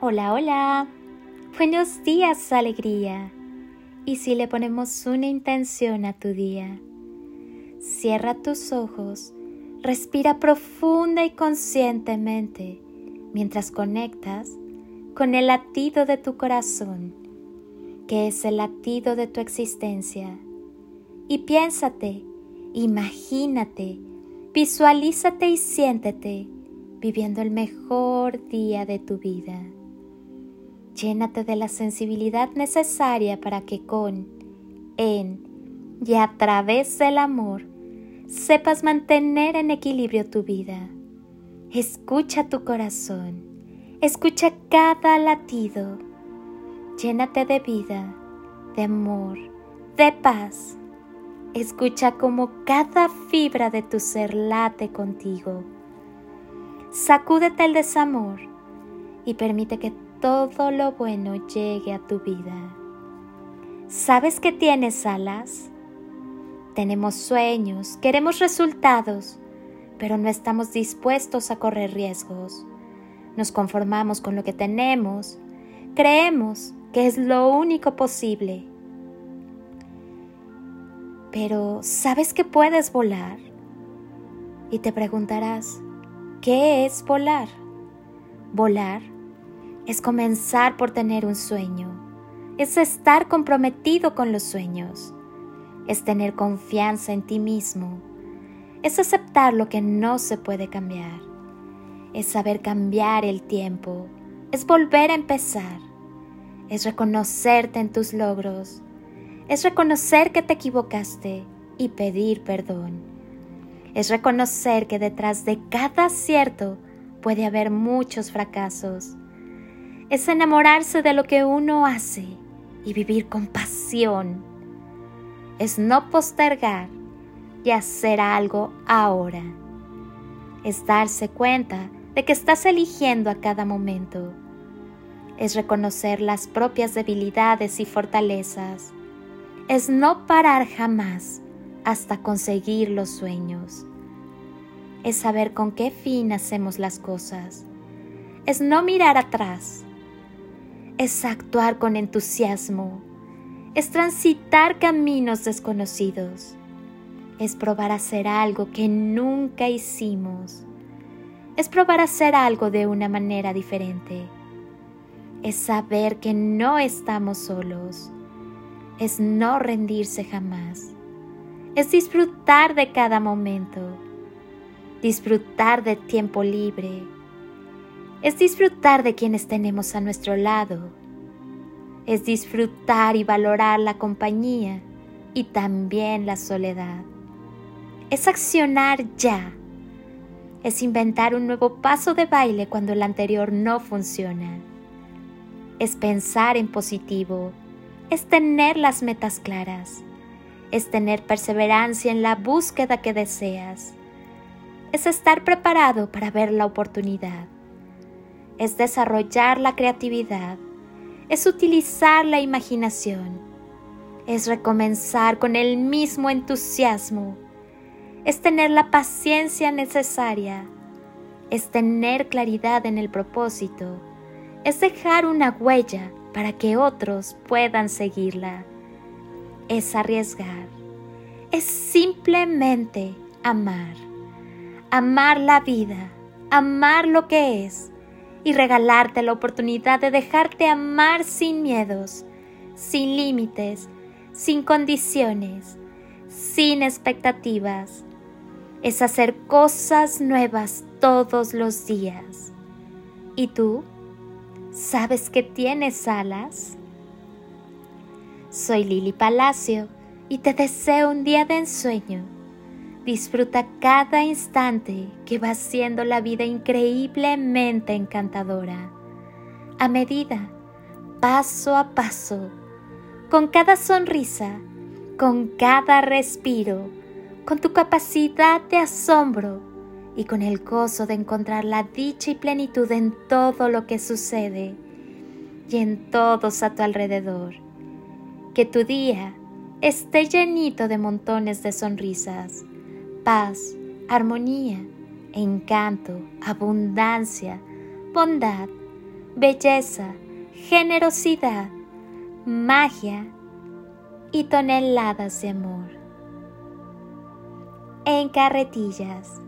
Hola, hola. Buenos días, alegría. ¿Y si le ponemos una intención a tu día? Cierra tus ojos, respira profunda y conscientemente mientras conectas con el latido de tu corazón, que es el latido de tu existencia. Y piénsate, imagínate, visualízate y siéntete viviendo el mejor día de tu vida. Llénate de la sensibilidad necesaria para que con, en y a través del amor sepas mantener en equilibrio tu vida. Escucha tu corazón, escucha cada latido. Llénate de vida, de amor, de paz. Escucha como cada fibra de tu ser late contigo. Sacúdete el desamor y permite que todo lo bueno llegue a tu vida. ¿Sabes que tienes alas? Tenemos sueños, queremos resultados, pero no estamos dispuestos a correr riesgos. Nos conformamos con lo que tenemos, creemos que es lo único posible. Pero ¿sabes que puedes volar? Y te preguntarás, ¿qué es volar? Volar es comenzar por tener un sueño, es estar comprometido con los sueños, es tener confianza en ti mismo, es aceptar lo que no se puede cambiar, es saber cambiar el tiempo, es volver a empezar, es reconocerte en tus logros, es reconocer que te equivocaste y pedir perdón, es reconocer que detrás de cada acierto puede haber muchos fracasos es enamorarse de lo que uno hace y vivir con pasión. Es no postergar y hacer algo ahora. Es darse cuenta de que estás eligiendo a cada momento. Es reconocer las propias debilidades y fortalezas. Es no parar jamás hasta conseguir los sueños. Es saber con qué fin hacemos las cosas. Es no mirar atrás es actuar con entusiasmo, es transitar caminos desconocidos, es probar hacer algo que nunca hicimos, es probar hacer algo de una manera diferente, es saber que no estamos solos, es no rendirse jamás, es disfrutar de cada momento, disfrutar de tiempo libre, es disfrutar de quienes tenemos a nuestro lado, es disfrutar y valorar la compañía y también la soledad. Es accionar ya, es inventar un nuevo paso de baile cuando el anterior no funciona, es pensar en positivo, es tener las metas claras, es tener perseverancia en la búsqueda que deseas, es estar preparado para ver la oportunidad es desarrollar la creatividad, es utilizar la imaginación, es recomenzar con el mismo entusiasmo, es tener la paciencia necesaria, es tener claridad en el propósito, es dejar una huella para que otros puedan seguirla, es arriesgar, es simplemente amar, amar la vida, amar lo que es, y regalarte la oportunidad de dejarte amar sin miedos, sin límites, sin condiciones, sin expectativas. Es hacer cosas nuevas todos los días. ¿Y tú? ¿Sabes que tienes alas? Soy Lili Palacio y te deseo un día de ensueño Disfruta cada instante que va siendo la vida increíblemente encantadora. A medida, paso a paso, con cada sonrisa, con cada respiro, con tu capacidad de asombro y con el gozo de encontrar la dicha y plenitud en todo lo que sucede y en todos a tu alrededor. Que tu día esté llenito de montones de sonrisas paz, armonía, encanto, abundancia, bondad, belleza, generosidad, magia y toneladas de amor. En carretillas